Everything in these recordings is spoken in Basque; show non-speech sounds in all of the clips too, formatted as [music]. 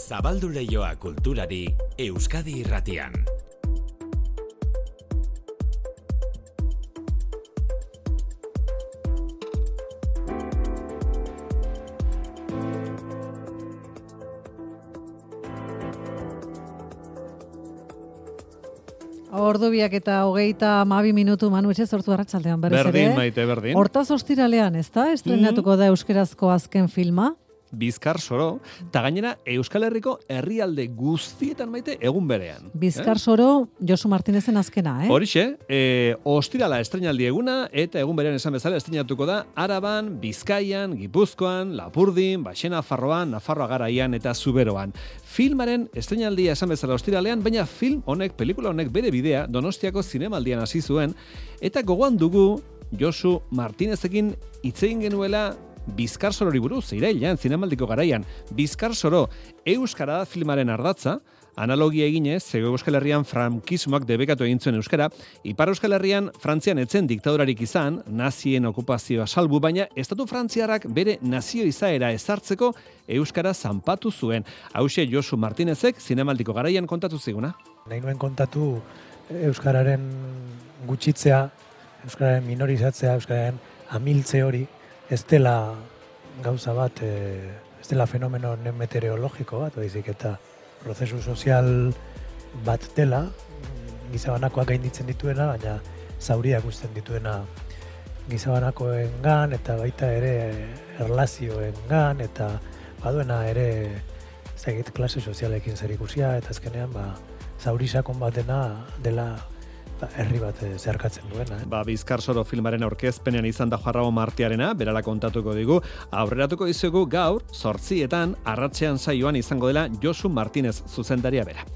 Zabaldu leioa kulturari Euskadi irratian. Ordubiak eta hogeita mabi minutu manu etxe sortu arratsaldean berriz ere. Berdin, maite, berdin. Hortaz ostiralean, ez da? Estrenatuko da euskerazko azken filma. Bizkar soro, eta gainera Euskal Herriko herrialde guztietan maite egun berean. Bizkar soro, Josu Martinezen azkena, eh? Horixe, e, ostirala estrenaldi eguna, eta egun berean esan bezala estrenatuko da Araban, Bizkaian, Gipuzkoan, Lapurdin, Baxena Farroan, Nafarroa Garaian eta Zuberoan. Filmaren estrenaldia esan bezala ostiralean, baina film honek, pelikula honek bere bidea Donostiako zinemaldian hasi zuen, eta gogoan dugu Josu Martinezekin itzein genuela Bizkar Sorori buruz, irailean, zinemaldiko garaian, Bizkar Soro, Euskara da filmaren ardatza, analogia eginez, zego Euskal Herrian frankismoak debekatu egin zuen Euskara, Ipar Euskal Herrian Frantzian etzen diktadorarik izan, nazien okupazioa salbu, baina Estatu Frantziarrak bere nazio izaera ezartzeko Euskara zanpatu zuen. Hauxe Josu Martinezek zinemaldiko garaian kontatu ziguna. Nahi nuen kontatu Euskararen gutxitzea, Euskararen minorizatzea, Euskararen amiltze hori, ez dela gauza bat, e, ez dela fenomeno meteorologiko bat, baizik eta prozesu sozial bat dela, gizabanakoak gainditzen dituena, baina zauriak guztien dituena gizabanakoen gan, eta baita ere erlazioen gan, eta baduena ere zegit klase sozialekin zer ikusia, eta azkenean ba, zaurisakon bat dena dela herri bat eh, zeharkatzen duena. Eh? Ba, Bizkar Soro filmaren aurkezpenean izan da jarrago martiarena, berala kontatuko digu, aurreratuko dizugu gaur, sortzietan, arratzean saioan izango dela Josu Martinez zuzendaria bera.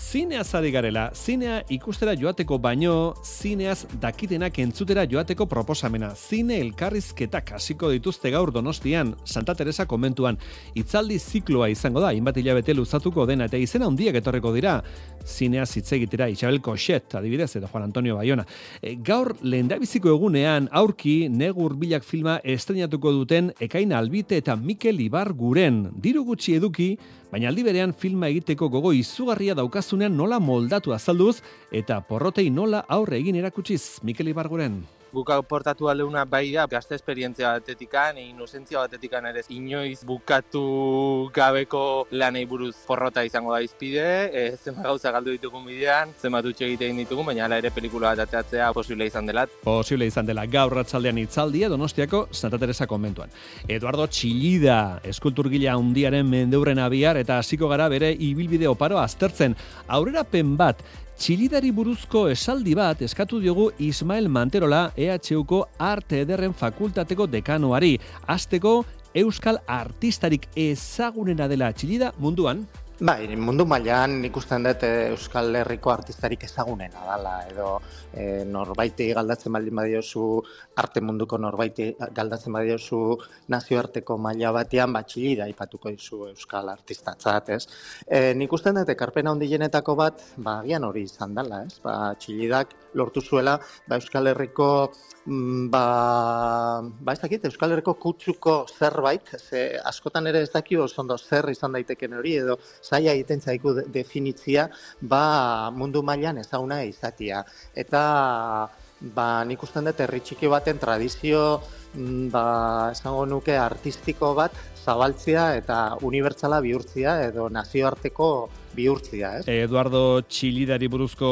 Zinea zari garela, zinea ikustera joateko baino, zineaz dakitenak entzutera joateko proposamena. Zine elkarrizketak hasiko dituzte gaur donostian, Santa Teresa komentuan. Itzaldi zikloa izango da, inbat hilabete luzatuko dena, eta izena handiak etorreko dira. Zinea hitz egitera Isabel Koxet, adibidez, eta Juan Antonio Bayona. E, gaur, lehendabiziko egunean, aurki, negur bilak filma estrenatuko duten Ekain Albite eta Mikel Ibar guren. Diru gutxi eduki, baina aldi berean filma egiteko gogo izugarria daukazunean nola moldatu azalduz eta porrotei nola aurre egin erakutsiz Mikel Ibarguren guk portatu aldeuna bai da, gazte esperientzia batetikan, inusentzia batetikan ere inoiz bukatu gabeko lanei buruz porrota izango da izpide, e, zenbat gauza galdu ditugun bidean, zenbat utxe egiten ditugun, baina ala ere pelikula bat ateatzea posible izan dela. Posible izan dela, gaur ratzaldean itzaldia Donostiako Santa Teresa konbentuan. Eduardo Txillida, eskulturgila handiaren mendeuren abiar, eta hasiko gara bere ibilbide oparo aztertzen. Aurrera pen bat, Txilidari buruzko esaldi bat eskatu diogu Ismael Manterola EHUko Arte Ederren Fakultateko dekanoari. Azteko Euskal Artistarik ezagunena dela Txilida munduan. Bai, mundu mailan ikusten dut eh, Euskal Herriko artistarik ezagunena dala edo e, norbaiti galdatzen baldin badiozu arte munduko norbaiti galdatzen badiozu nazioarteko maila batean batxili da ipatuko dizu Euskal artistatzat, ez? E, nik usten dut ekarpena hondienetako bat, ba, gian hori izan dela, ez? Ba, txilidak lortu zuela, ba, Euskal Herriko mm, ba, ba ez dakit, Euskal Herriko kutsuko zerbait, ze askotan ere ez dakio oso zer izan daiteken hori, edo zaila egiten zaiku definitzia ba mundu mailan ezaguna izatia. Eta ba nik usten dut herri txiki baten tradizio mm, ba esango nuke artistiko bat zabaltzia eta unibertsala bihurtzia edo nazioarteko bihurtzia, ez? Eduardo Txilidari buruzko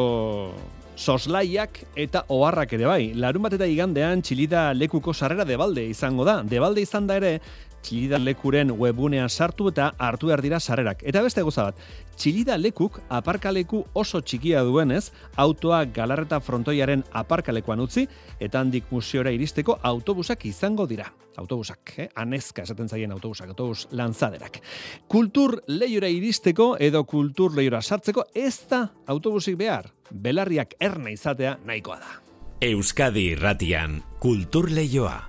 soslaiak eta oharrak ere bai. Larun bat eta igandean Txilida lekuko sarrera debalde izango da. Debalde izan da ere, Txilida lekuren webunean sartu eta hartu behar dira sarrerak. Eta beste goza bat, Txilida lekuk aparkaleku oso txikia duenez, autoa galarreta frontoiaren aparkalekuan utzi, eta handik museora iristeko autobusak izango dira. Autobusak, eh? anezka esaten zaien autobusak, autobus lanzaderak. Kultur lehiora iristeko edo kultur lehiora sartzeko ez da autobusik behar. Belarriak erne izatea nahikoa da. Euskadi irratian, kultur lehioa.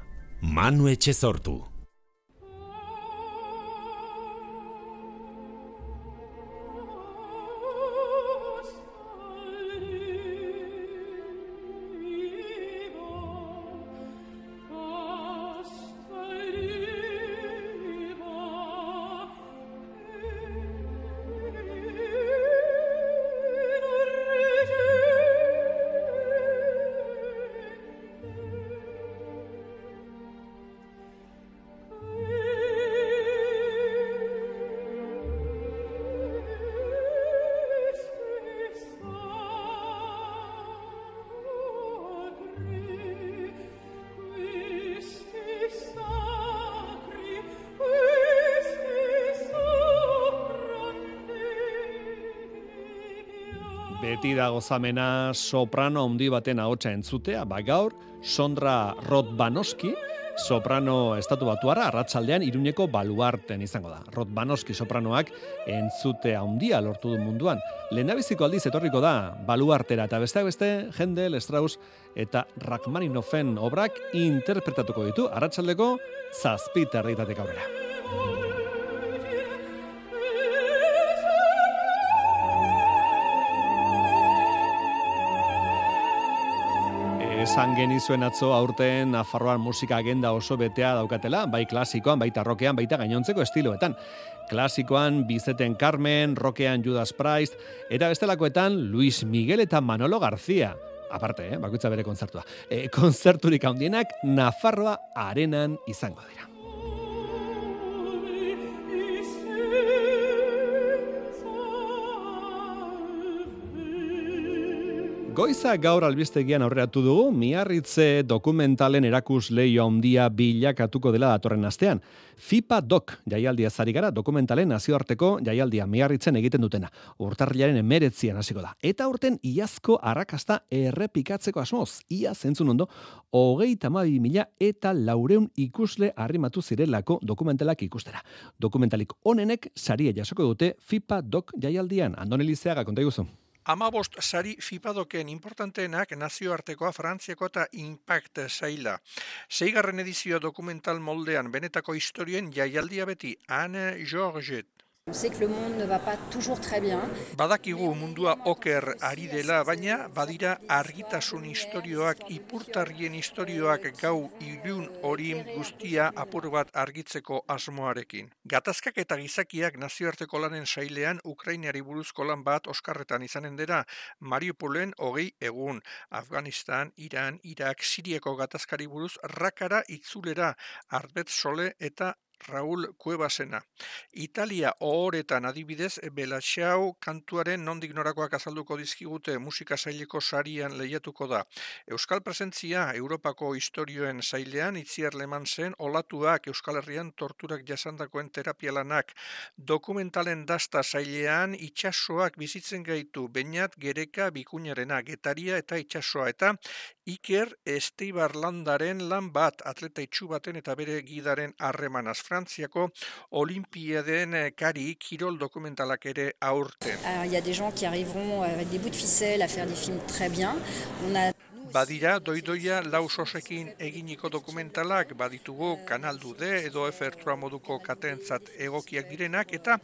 Manu etxe sortu. Beti da gozamena soprano handi baten ahotsa entzutea, ba gaur Sondra Rotbanoski, soprano estatu batuara, arratsaldean iruneko baluarten izango da. Rotbanoski sopranoak entzutea handia lortu du munduan. Lehendabiziko aldiz etorriko da baluartera eta besteak beste Händel, Strauss eta Rachmaninoffen obrak interpretatuko ditu arratsaldeko zazpi territatek aurrera. Esan genizuen atzo aurten Nafarroan musika agenda oso betea daukatela, bai klasikoan, baita rokean, baita gainontzeko estiloetan. Klasikoan Bizeten Carmen, rokean Judas Priest, eta bestelakoetan Luis Miguel eta Manolo García. Aparte, eh, bakoitza bere kontzertua. E, kontzerturik handienak Nafarroa arenan izango dira. Goiza gaur albistegian aurreratu dugu, miarritze dokumentalen erakus leio handia bilakatuko dela datorren astean. FIPA Doc jaialdia zari gara dokumentalen nazioarteko jaialdia miarritzen egiten dutena. Urtarrilaren emeretzian hasiko da. Eta urten iazko arrakasta errepikatzeko asmoz. Ia zentzun ondo, hogei tamabi mila eta laureun ikusle arrimatu zirelako dokumentalak ikustera. Dokumentalik onenek saria jasoko dute FIPA Doc jaialdian. Andonelizeaga, konta iguzu. Amabost sari fipadoken importanteenak nazioartekoa Frantziako eta Impact zaila. Seigarren edizio dokumental moldean benetako historien jaialdia beti Anne Georget On sait que le monde ne va pas toujours très bien. Badakigu mundua oker ari dela, baina badira argitasun istorioak, ipurtarrien istorioak gau ilun horin guztia apur bat argitzeko asmoarekin. Gatazkak eta gizakiak nazioarteko lanen sailean Ukrainari buruzko lan bat oskarretan izanen dira, Mariupolen hogei egun, Afganistan, Iran, Irak, Sirieko gatazkari buruz rakara itzulera, arbet sole eta Raul Cuevasena. Italia ohoretan adibidez, Belatxau kantuaren nondik norakoak azalduko dizkigute musika saileko sarian lehiatuko da. Euskal presentzia Europako historioen sailean itziar leman zen olatuak Euskal Herrian torturak jasandakoen terapialanak. Dokumentalen dasta sailean itxasoak bizitzen gaitu bainat gereka bikuñarena getaria eta itxasoa eta Iker Esteibar landaren lan bat atleta itxu baten eta bere gidaren harremanaz Frantziako Olimpiaden eh, kari kirol dokumentalak ere aurten. Il y a des gens qui arriveront avec des bouts de ficelle à faire des films très bien. On a Badira, doidoia lau sosekin eginiko dokumentalak baditugu kanaldu de edo efertua moduko katentzat egokiak direnak eta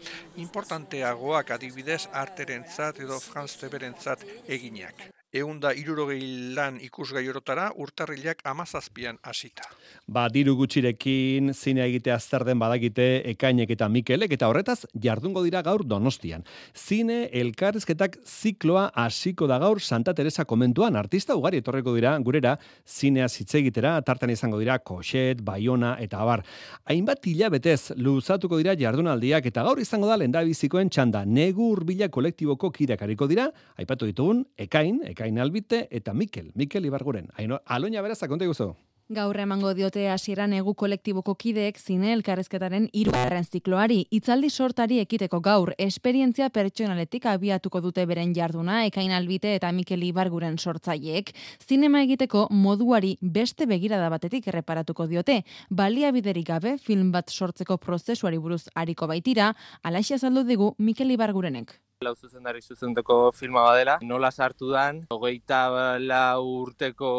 importanteagoak adibidez arterentzat edo Franz Teberentzat eginak eunda irurogei lan ikusgai orotara urtarrilak amazazpian hasita. Ba, diru gutxirekin zine egitea zer den badagite ekainek eta mikelek eta horretaz jardungo dira gaur donostian. Zine elkarrizketak zikloa hasiko da gaur Santa Teresa komentuan artista ugari etorreko dira gurera zinea hitz egitera tartan izango dira Koxet, Baiona eta Abar. Hainbat hilabetez luzatuko dira jardunaldiak eta gaur izango da lendabizikoen txanda negu urbila kolektiboko kirakariko dira, aipatu ditugun, ekain, ekain Ekain Albite eta Mikel, Mikel Ibarguren. Aino, aloina berazak, konta guzu? Gaur emango diote hasieran egu kolektiboko kideek zine elkarrezketaren hirugarren zikloari itzaldi sortari ekiteko gaur esperientzia pertsonaletik abiatuko dute beren jarduna ekain albite eta Mikel Ibarguren sortzaileek. Zinema egiteko moduari beste begirada batetik erreparatuko diote. Baliabiderik gabe film bat sortzeko prozesuari buruz ariko baitira. Alaxia saldu digu Mikel Ibargurenek lau zuzendari zuzendeko filma badela. Nola sartu dan, hogeita lau urteko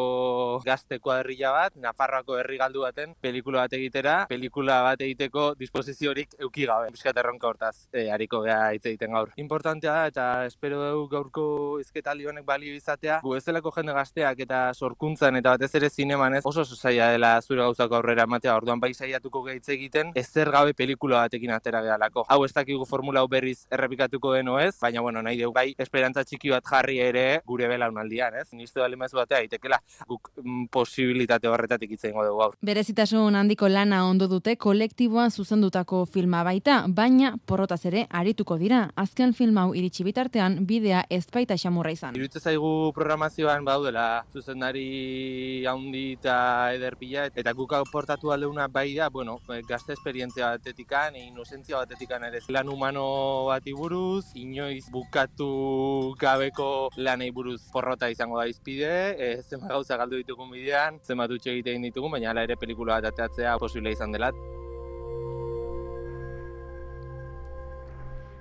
gazteko herria bat, Nafarroako herri galdu baten, pelikula bat egitera, pelikula bat egiteko disposiziorik euki gabe. Biskat erronka hortaz, e, hariko geha hitz egiten gaur. Importantea da, eta espero dugu gaurko izketali honek balio izatea, gu ezelako jende gazteak eta sorkuntzan eta batez ere zineman ez, oso zaila dela zure gauzako aurrera ematea, orduan bai saiatuko gehitze egiten, ezer gabe pelikula batekin atera gehalako. Hau ez dakigu formula berriz errepikatuko deno ez, baina bueno, nahi dugu bai esperantza txiki bat jarri ere gure belaunaldian, ez? Nistu da limazu batea itekela guk mm, posibilitate horretatik hitze dugu gaur. Berezitasun handiko lana ondo dute kolektiboan zuzendutako filma baita, baina porrotaz ere arituko dira. Azken film hau iritsi bitartean bidea ez baita xamurra izan. Irutze zaigu programazioan baudela zuzendari handi eta ederpila eta guk portatu aldeuna bai da, bueno, gazte esperientzia batetikan, inozentzia batetikan ere lan humano bati buruz, ino inoiz bukatu gabeko lanei buruz porrota izango da izpide, e, zenbat gauza galdu ditugun bidean, zenbat utxe egiten ditugun, baina hala ere pelikula bat ateatzea posible izan dela.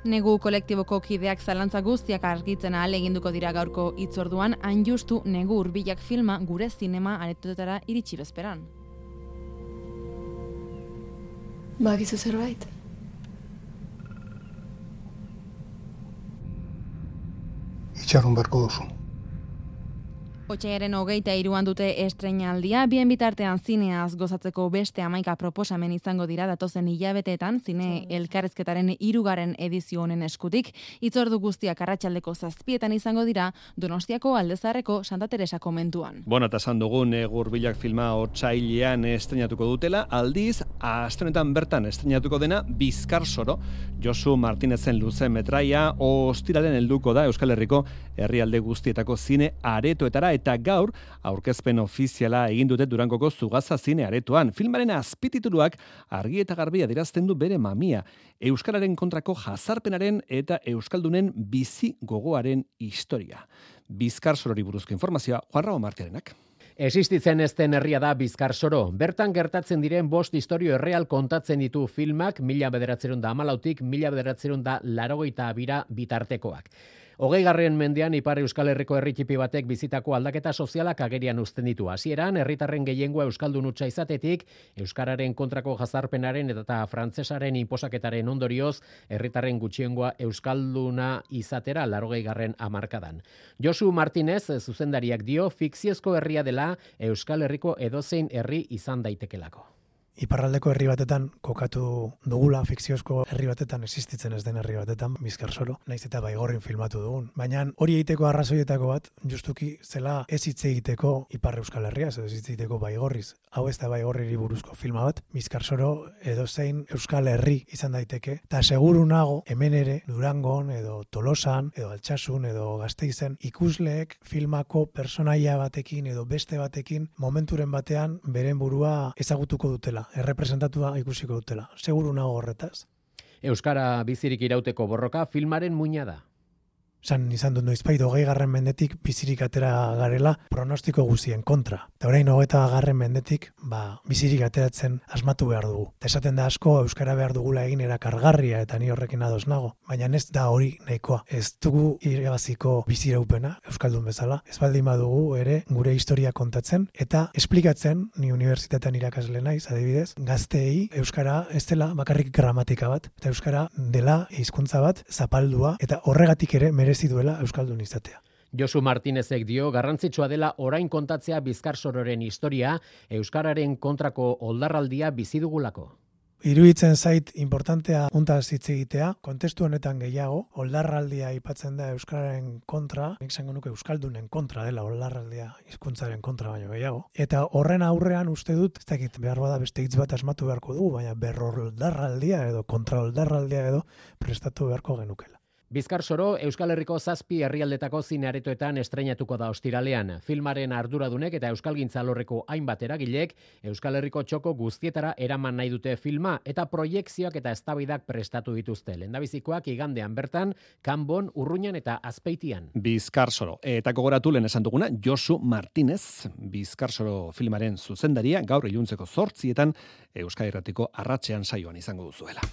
Negu kolektiboko kideak zalantza guztiak argitzen ahal eginduko dira gaurko itzorduan, hain justu negu urbilak filma gure zinema aretotetara iritsi bezperan. Bakizu zerbait? Itxarun beharko duzu. Otxaiaren hogeita iruan dute estrenaldia, bien bitartean zineaz gozatzeko beste amaika proposamen izango dira datozen hilabeteetan zine elkarrezketaren irugaren edizio honen eskutik, itzordu guztiak arratsaldeko zazpietan izango dira Donostiako aldezarreko Santa Teresa komentuan. Bona, eta esan dugun egur bilak filma otxailean estrenatuko dutela, aldiz, astrenetan bertan estrenatuko dena Bizkar Soro, Josu Martinezen luze metraia, ostiralen helduko da Euskal Herriko herrialde guztietako zine aretoetara eta gaur aurkezpen ofiziala egin dute Durangoko Zugaza zine aretoan. Filmaren azpitituluak argi eta garbi adirazten du bere mamia. Euskararen kontrako jazarpenaren eta Euskaldunen bizi gogoaren historia. Bizkar sorori buruzko informazioa, Juan Rao Martiarenak. Existitzen ez den herria da Bizkar Soro. Bertan gertatzen diren bost historio erreal kontatzen ditu filmak, mila bederatzerun da amalautik, mila bederatzerun da larogeita abira bitartekoak. Hogei garren mendean Ipar Euskal Herriko herritipi batek bizitako aldaketa sozialak agerian uzten ditu. Hasieran herritarren gehiengoa euskaldun utza izatetik, euskararen kontrako jazarpenaren eta frantsesaren inposaketaren ondorioz, herritarren gutxiengoa euskalduna izatera larogei garren hamarkadan. Josu Martinez zuzendariak dio fikziozko herria dela Euskal Herriko edozein herri izan daitekelako iparraldeko herri batetan kokatu dugula fikziozko herri batetan existitzen ez den herri batetan bizkar soro naiz eta baigorrin filmatu dugun. Baina hori egiteko arrazoietako bat justuki zela ez hitz egiteko ipar euskal herria ez hitz egiteko baigorriz. Hau ez da baigorriri buruzko filma bat bizkar soro edo zein euskal herri izan daiteke. Eta seguru nago hemen ere durangon edo tolosan edo altsasun edo gazteizen ikusleek filmako personaia batekin edo beste batekin momenturen batean beren burua ezagutuko dutela errepresentatua ikusiko dutela. Seguru nago horretaz. Euskara bizirik irauteko borroka filmaren muina da san izan du noizbait hogei garren mendetik bizirik atera garela pronostiko guzien kontra. Eta orain hogeta garren mendetik ba, bizirik ateratzen asmatu behar dugu. Eta esaten da asko Euskara behar dugula egin erakargarria eta ni horrekin ados nago. Baina ez da hori nahikoa. Ez dugu irabaziko biziraupena Euskaldun bezala. Ez baldin badugu ere gure historia kontatzen eta esplikatzen ni unibertsitatean irakasle naiz adibidez gazteei Euskara ez dela bakarrik gramatika bat eta Euskara dela hizkuntza bat zapaldua eta horregatik ere mere merezi duela Euskaldun izatea. Josu Martinezek dio garrantzitsua dela orain kontatzea Bizkarsororen historia Euskararen kontrako oldarraldia bizi dugulako. Iruitzen zait importantea unta hitz egitea, kontestu honetan gehiago, oldarraldia aipatzen da Euskararen kontra, nik zango nuke Euskaldunen kontra dela oldarraldia hizkuntzaren kontra baino gehiago. Eta horren aurrean uste dut, ez dakit behar bada beste hitz bat asmatu beharko dugu, baina berror oldarraldia edo kontra oldarraldia edo prestatu beharko genukela. Bizkar Soro, Euskal Herriko zazpi herrialdetako zinearetoetan estreinatuko da ostiralean. Filmaren arduradunek eta Euskal Gintzalorreko hainbat eragilek, Euskal Herriko txoko guztietara eraman nahi dute filma eta proiekzioak eta eztabaidak prestatu dituzte. Lendabizikoak igandean bertan, Kanbon, Urruñan eta Azpeitian. Bizkar Soro, eta gogoratu lehen esan duguna, Josu Martinez, Bizkar Soro filmaren zuzendaria, gaur iluntzeko zortzietan, Euskal Herratiko arratzean saioan izango duzuela.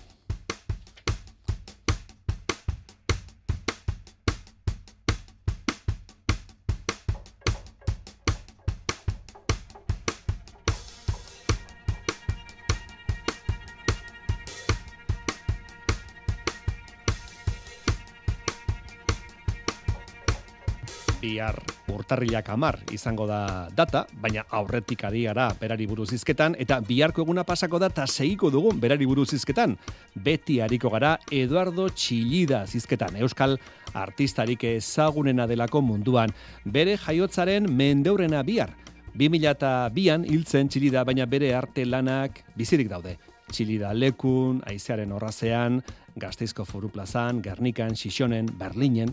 Bihar urtarrilak amar izango da data, baina aurretik ari gara berari buruz izketan, eta biharko eguna pasako da eta segiko dugun berari buruz izketan. Beti hariko gara Eduardo Txillida zizketan, Euskal artistarik ezagunena delako munduan. Bere jaiotzaren mendeurena bihar. 2002an hiltzen Txillida, baina bere arte lanak bizirik daude. Txilida lekun, aizearen horrazean, Gazteizko Foru Plazan, Gernikan, Xixonen, Berlinen,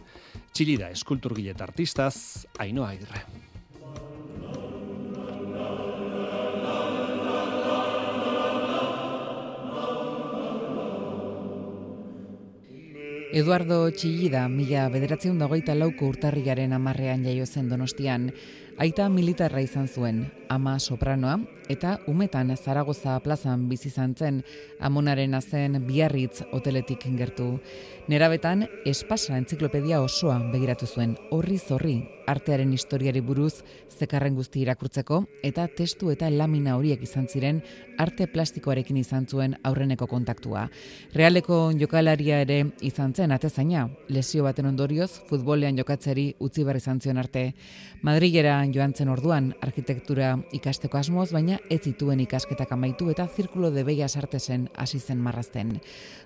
Txilida eskulturgilet artistaz, Ainoa Agirre. Eduardo Txillida, mila bederatzeun dagoita lauko urtarriaren amarrean jaio zen donostian, aita militarra izan zuen, ama sopranoa, eta umetan Zaragoza plazan bizi zen amonaren azen biarritz hoteletik gertu. Nerabetan, espasa entziklopedia osoa begiratu zuen, horri zorri, artearen historiari buruz, zekarren guzti irakurtzeko, eta testu eta lamina horiek izan ziren, arte plastikoarekin izan zuen aurreneko kontaktua. Realeko jokalaria ere izan zen, atezaina, lesio baten ondorioz, futbolean jokatzeri utzi bar izan zion arte. Madrilera joan zen orduan, arkitektura ikasteko asmoz, baina ez zituen ikasketak amaitu eta zirkulo de beia sartesen hasi zen marrazten.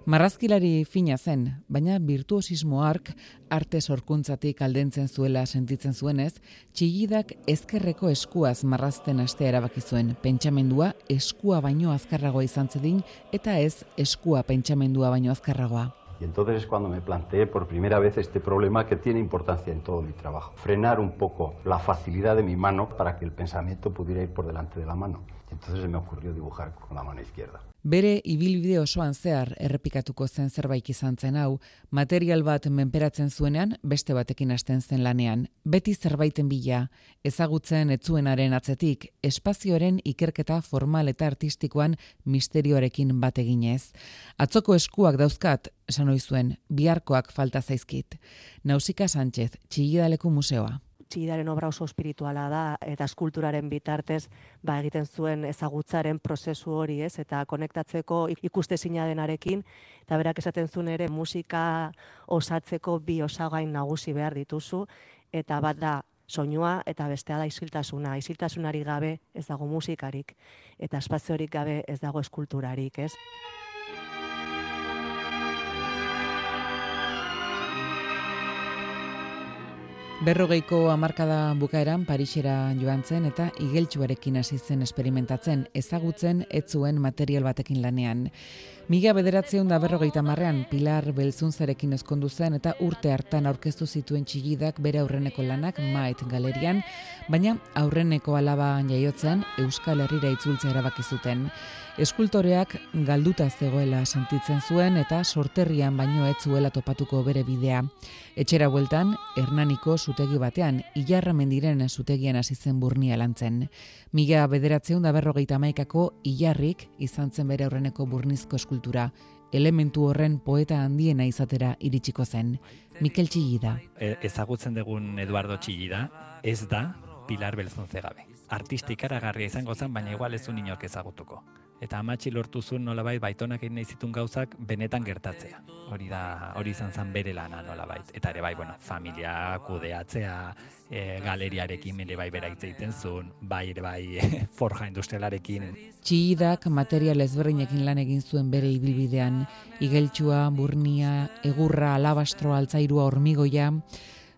Marrazkilari fina zen, baina virtuosismo ark arte sorkuntzatik aldentzen zuela sentitzen zuenez, txigidak ezkerreko eskuaz marrazten astea erabaki zuen. Pentsamendua eskua baino azkarragoa izan zedin eta ez eskua pentsamendua baino azkarragoa. Entonces es cuando me planteé por primera vez este problema que tiene importancia en todo mi trabajo. Frenar un poco la facilidad de mi mano para que el pensamiento pudiera ir por delante de la mano. Y entonces se me ocurrió dibujar con la mano izquierda. Bere ibilbide osoan zehar errepikatuko zen zerbait izan zen hau, material bat menperatzen zuenean beste batekin hasten zen lanean. Beti zerbaiten bila, ezagutzen etzuenaren atzetik, espazioaren ikerketa formal eta artistikoan misterioarekin bat eginez. Atzoko eskuak dauzkat, esan zuen, biharkoak falta zaizkit. Nausika Sánchez, Txillidaleku Museoa txidaren obra oso espirituala da eta eskulturaren bitartez ba egiten zuen ezagutzaren prozesu hori, ez? Eta konektatzeko ikuste denarekin eta berak esaten zuen ere musika osatzeko bi osagain nagusi behar dituzu eta bat da soinua eta bestea da isiltasuna. Isiltasunari gabe ez dago musikarik eta espaziorik gabe ez dago eskulturarik, ez? Berrogeiko hamarkada bukaeran Parisera joan zen eta igeltsuarekin hasi zen esperimentatzen, ezagutzen ez zuen material batekin lanean. Miga bederatzeun da berrogeita marrean Pilar Belzunzarekin ezkondu zen eta urte hartan aurkeztu zituen txigidak bere aurreneko lanak Mait Galerian, baina aurreneko alaba jaiotzen Euskal Herrira itzultzea erabaki zuten. Eskultoreak galduta zegoela sentitzen zuen eta sorterrian baino ez zuela topatuko bere bidea. Etxera bueltan, Hernaniko zutegi batean, ilarra mendiren zutegian hasi zen burnia lantzen. Miga bederatzeun da berrogeita maikako ilarrik izan zen bere aurreneko burnizko eskultura. Elementu horren poeta handiena izatera iritsiko zen. Mikel Txillida. E, ezagutzen dugun Eduardo Txillida, ez da Pilar Belzunzegabe. Artistik aragarria izango zen, baina igual ez du inork ezagutuko eta amatxi lortu zuen nolabait baitonak egin nahi zituen gauzak benetan gertatzea. Hori da, hori izan zen bere lana nolabait. Eta ere bai, bueno, familia kudeatzea, e, galeriarekin ere bai bera egiten zuen, bai ere bai [laughs] forja industrialarekin. Txiidak material ezberdinekin lan egin zuen bere ibilbidean, igeltsua, burnia, egurra, alabastro, altzairua, hormigoia,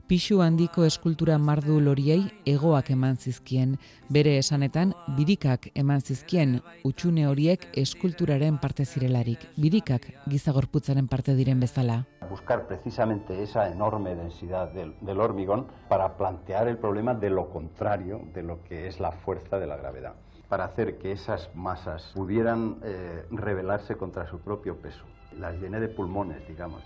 pixu handiko eskultura mardu loriei egoak eman zizkien, bere esanetan birikak eman zizkien utxune horiek eskulturaren parte zirelarik, birikak gizagorputzaren parte diren bezala. Buscar precisamente esa enorme densidad del, del hormigón para plantear el problema de lo contrario de lo que es la fuerza de la gravedad para hacer que esas masas pudieran eh, rebelarse contra su propio peso. Las llené de pulmones, digamos.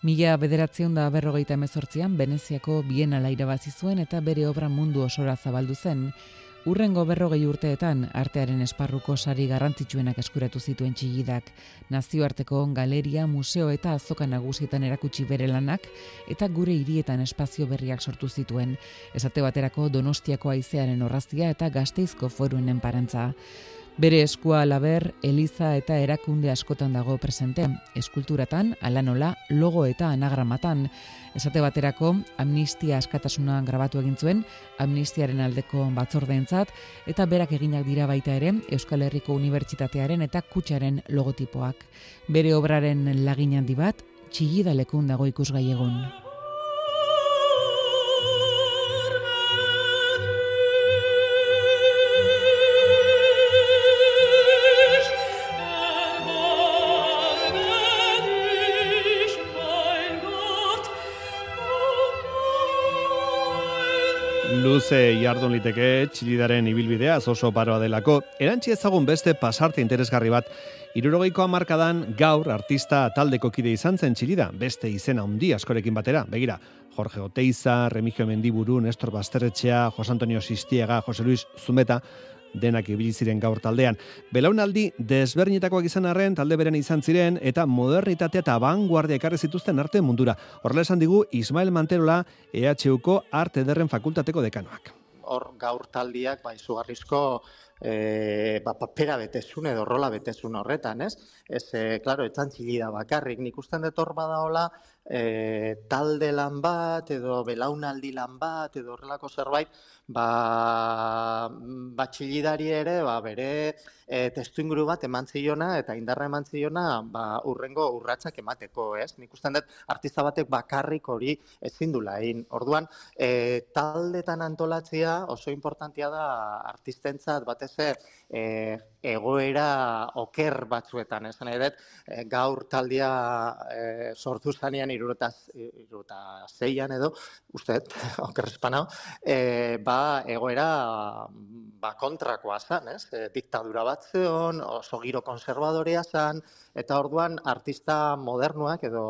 Mila bederatzeun da berrogeita emezortzian, Veneziako bienala irabazi zuen eta bere obra mundu osora zabaldu zen. Urrengo berrogei urteetan, artearen esparruko sari garrantzitsuenak eskuratu zituen txigidak, nazioarteko galeria, museo eta azoka nagusietan erakutsi bere lanak, eta gure hirietan espazio berriak sortu zituen, esate baterako donostiako aizearen horraztia eta gazteizko foruenen parantza. Bere eskua laber, eliza eta erakunde askotan dago presente, eskulturatan, alanola, logo eta anagramatan. Esate baterako, amnistia askatasuna grabatu egin zuen, amnistiaren aldeko batzordeentzat eta berak eginak dira baita ere Euskal Herriko Unibertsitatearen eta kutsaren logotipoak. Bere obraren lagin handi bat, txigidalekun dago ikusgai egun. Luze jardun liteke txilidaren ibilbidea oso paroa delako. Erantzi ezagun beste pasarte interesgarri bat. Irurogeiko amarkadan gaur artista taldeko kide izan zen txilida, beste izena handi askorekin batera. Begira, Jorge Oteiza, Remigio Mendiburu, Nestor Basterretxea, Jose Antonio Sistiega, Jose Luis Zumeta, denak ibili ziren gaur taldean. Belaunaldi desberdinetakoak izan arren talde beren izan ziren eta modernitatea eta vanguardia ekarri zituzten arte mundura. Horrela esan digu Ismael Manterola EHUko Arte Ederren Fakultateko dekanoak. Hor gaur taldiak ba izugarrizko e, ba, papera betezun edo rola betezun horretan, ez? Ez, e, klaro, etzan txilida bakarrik, nik usten dut hor badaola, e, talde lan bat, edo belaunaldi lan bat, edo horrelako zerbait, ba, batxilidari ere, ba, bere e, testu inguru bat eman ziona, eta indarra eman ziona, ba, urrengo urratsak emateko, ez? Nik ustean dut, artista batek bakarrik hori ezin dula egin. Orduan, e, taldetan antolatzea oso importantia da artistentzat batez e, egoera oker batzuetan, esan nahi dut, e, gaur taldia e, sortu zanean irureta, zeian edo, uste, [laughs] oker espanao, e, ba, egoera ba, kontrakoa zen, ez? E, diktadura bat zeon, oso giro konservadorea zen, eta orduan artista modernuak edo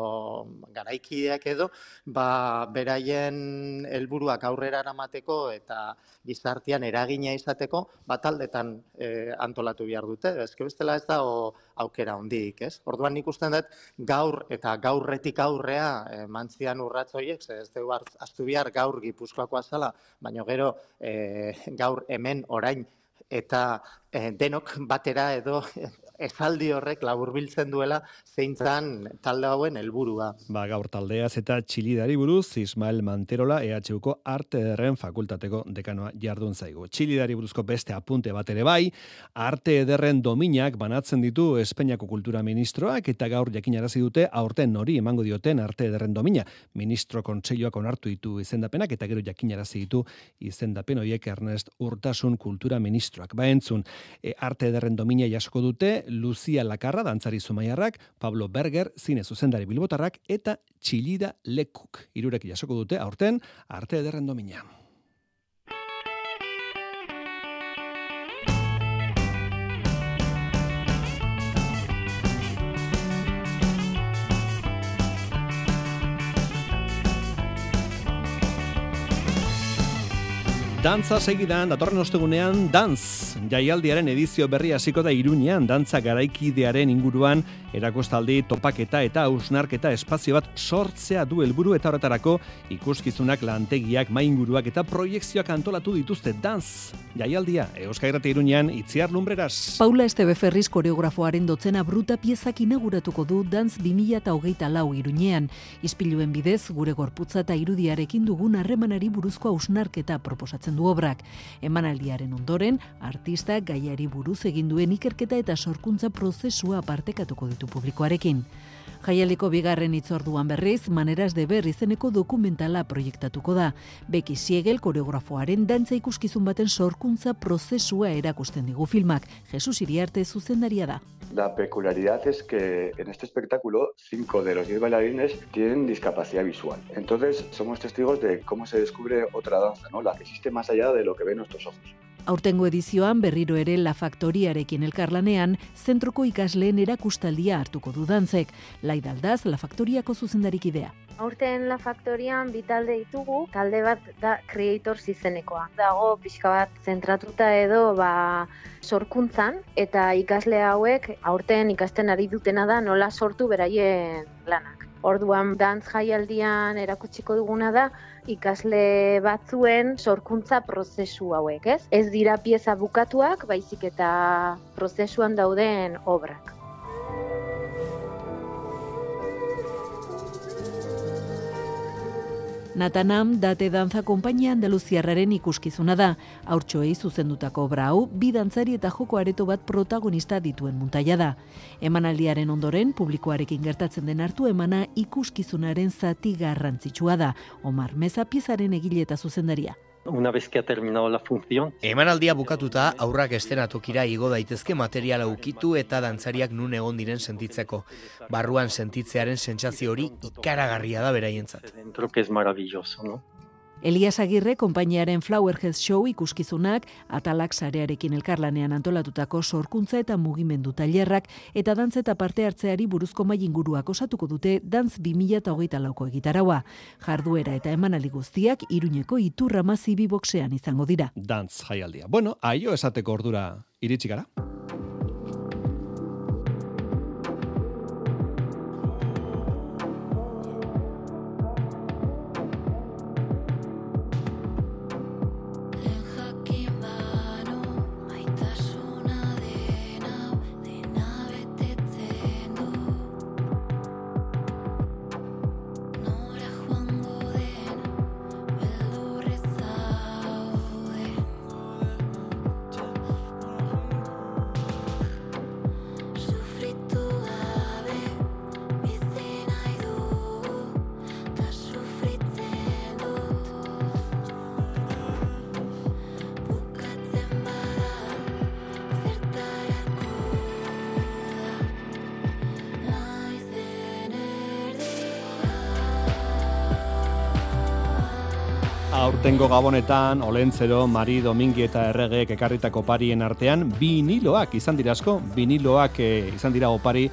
garaikideak edo, ba, beraien helburuak aurrera eramateko eta gizartean eragina izateko, bataldetan e, antolatu behar dute. Ez bestela ez da o, aukera hondik, ez? Orduan nik dut gaur eta gaurretik aurrea e, mantzian urratzoiek, ez dugu astu bihar gaur gipuzkoakoa zala, baina gero e, gaur hemen orain eta denok batera edo esaldi horrek laburbiltzen duela zeintzan talde hauen helburua. Ba, gaur taldeaz eta txilidari buruz Ismael Manterola EHUko Arte Ederren Fakultateko dekanoa jardun zaigu. Txilidari buruzko beste apunte bat ere bai, Arte Ederren dominak banatzen ditu Espainiako Kultura Ministroak eta gaur jakinarazi dute aurten hori emango dioten Arte Ederren domina. Ministro Kontseiloak onartu ditu izendapenak eta gero jakinarazi ditu izendapen horiek Ernest Urtasun Kultura Ministroak. Ba entzun, e, Arte Ederren domina jasoko dute Lucia Lakarra, dantzari zumaiarrak, Pablo Berger, zine zuzendari bilbotarrak, eta Txilida Lekuk. Irurek jasoko dute, aurten, arte ederren domina. Dantza segidan, datorren ostegunean, Dantz, jaialdiaren edizio berri hasiko da irunean, dantza garaikidearen inguruan, erakostaldi, topaketa eta ausnarketa espazio bat sortzea du helburu eta horretarako ikuskizunak lantegiak, mainguruak eta proiektzioak antolatu dituzte. Dantz, jaialdia, Euskairate irunean, itziar lumbreras. Paula Estebe Ferriz koreografoaren dotzena bruta piezak inauguratuko du Dantz 2000 eta hogeita lau irunean, izpiluen bidez, gure gorputza eta irudiarekin dugun harremanari buruzko ausnarketa proposatzen du obrak. Emanaldiaren ondoren, artistak gaiari buruz egin duen ikerketa eta sorkuntza prozesua partekatuko ditu publikoarekin. Jaialiko bigarren itzorduan berriz, maneras de ber izeneko dokumentala proiektatuko da. Beki Siegel koreografoaren dantza ikuskizun baten sorkuntza prozesua erakusten digu filmak. Jesus Iriarte zuzendaria da. La peculiaridad es que en este espectáculo cinco de los diez bailarines tienen discapacidad visual. Entonces somos testigos de cómo se descubre otra danza, ¿no? la que existe más allá de lo que ven nuestros ojos. Aurtengo edizioan berriro ere La Faktoriarekin elkarlanean, zentroko ikasleen erakustaldia hartuko du dantzek. Laidaldaz, La Faktoriako zuzendarik idea. Aurten La Faktorian bitalde ditugu, talde bat da Creator izenekoa. Dago pixka bat zentratuta edo ba, sorkuntzan, eta ikasle hauek aurten ikasten ari dutena da nola sortu beraien lanak. Orduan dantz jaialdian erakutsiko duguna da ikasle batzuen sorkuntza prozesu hauek, ez? Ez dira pieza bukatuak, baizik eta prozesuan dauden obrak. Natanam date danza konpainia Andaluziarraren ikuskizuna da. Haurtxoei zuzendutako obra hau, bi dantzari eta joko areto bat protagonista dituen muntaia da. Emanaldiaren ondoren, publikoarekin gertatzen den hartu emana ikuskizunaren zati garrantzitsua da. Omar Meza piezaren egile eta zuzendaria. Una vez que ha terminado la función. Emanaldia bukatuta, aurrak estenatokira igo daitezke materiala ukitu eta dantzariak nun egon diren sentitzeko. Barruan sentitzearen sentsazio hori ikaragarria da beraientzat. Dentro que es maravilloso, ¿no? Elias Agirre konpainiaren Flowerhead Show ikuskizunak, atalak sarearekin elkarlanean antolatutako sorkuntza eta mugimendu tailerrak eta dantzeta parte hartzeari buruzko mainguruak osatuko dute Dantz 2008 lauko egitaraua. Jarduera eta emanali guztiak iruñeko iturra mazibi boxean izango dira. Dantz jaialdia. Bueno, aio esateko ordura iritsi gara. Aurtengo gabonetan, Olentzero, Mari, Domingi eta Erregeek ekarritako parien artean, biniloak izan dira asko, biniloak eh, izan dira opari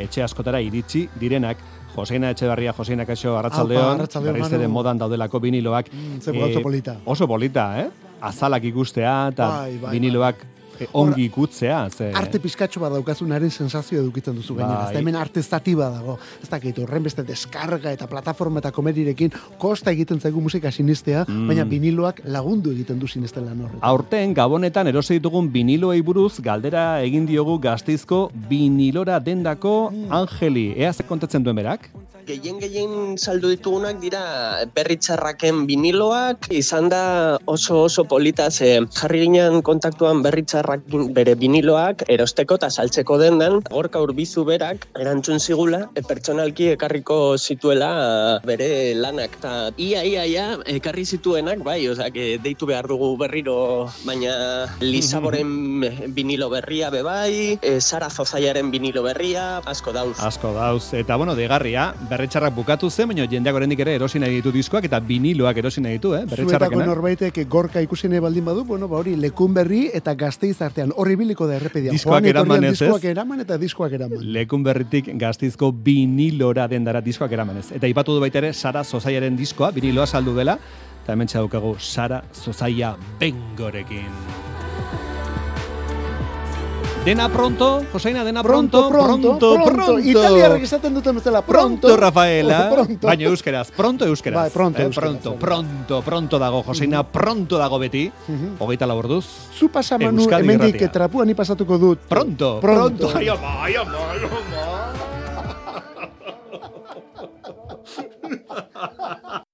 etxe askotara iritsi direnak. Joseina Etxebarria, Joseina Kaixo, Arratsaldeon, berriz ere modan daudelako biniloak. Mm, oso polita. Oso polita, eh? Azalak ikustea eta bai, bai, biniloak bai e, ongi ikutzea. Ze... Arte pizkatxo bat daukazunaren sensazio edukitzen duzu gainera. Bai. hemen arte zatiba dago. Ez dakit, horren beste deskarga eta plataforma eta komedirekin kosta egiten zaigu musika sinistea, mm. baina viniloak lagundu egiten du sinisten lan horretan. Aurten, gabonetan erose ditugun viniloei buruz, galdera egin diogu gaztizko vinilora dendako mm. Angeli. Ea ze kontatzen duen berak? gehien gehien saldu ditugunak dira berritxarraken biniloak, izan da oso oso polita ze jarri ginen kontaktuan berritxarrak bere biniloak erosteko eta saltzeko dendan, gorka urbizu berak erantzun zigula, e, pertsonalki ekarriko zituela bere lanak, eta ia, ia, ia, ekarri zituenak, bai, ozak, deitu behar dugu berriro, baina Lisaboren [laughs] binilo berria be bai, e, Sara Zozaiaren binilo berria, asko dauz. Asko dauz, eta bueno, degarria, berritxarrak bukatu zen, baina jendeak oraindik ere erosi nahi ditu diskoak eta biniloak erosi nahi ditu, eh? Berritxarrakena. Zuetako norbaitek gorka ikusi nahi baldin badu, bueno, ba hori lekun berri eta gazteiz artean horri biliko da errepedia. Diskoak eraman ez, Diskoak eraman eta diskoak eraman. Lekun berritik gazteizko vinilora dendara diskoak eraman ez. Eta ipatu du baita ere Sara Zozaiaren diskoa, viniloa saldu dela, eta hemen txadukagu Sara Zozaia bengorekin. Dena pronto, Joseina, dena pronto. Pronto, pronto, pronto. pronto. Italia regresaten duten bezala, pronto. Pronto, Rafaela. [laughs] pronto. Baina euskeraz, pronto euskeraz. Bai, pronto, eh, euskeraz, pronto, pronto, pronto dago, Joseina, uh -huh. pronto dago beti. Uh -huh. Hogeita laborduz. Zu pasa, Manu, hemendik trapua ni pasatuko dut. Pronto, pronto. pronto. Ai, ama, ai, ama, ai, ama. [laughs]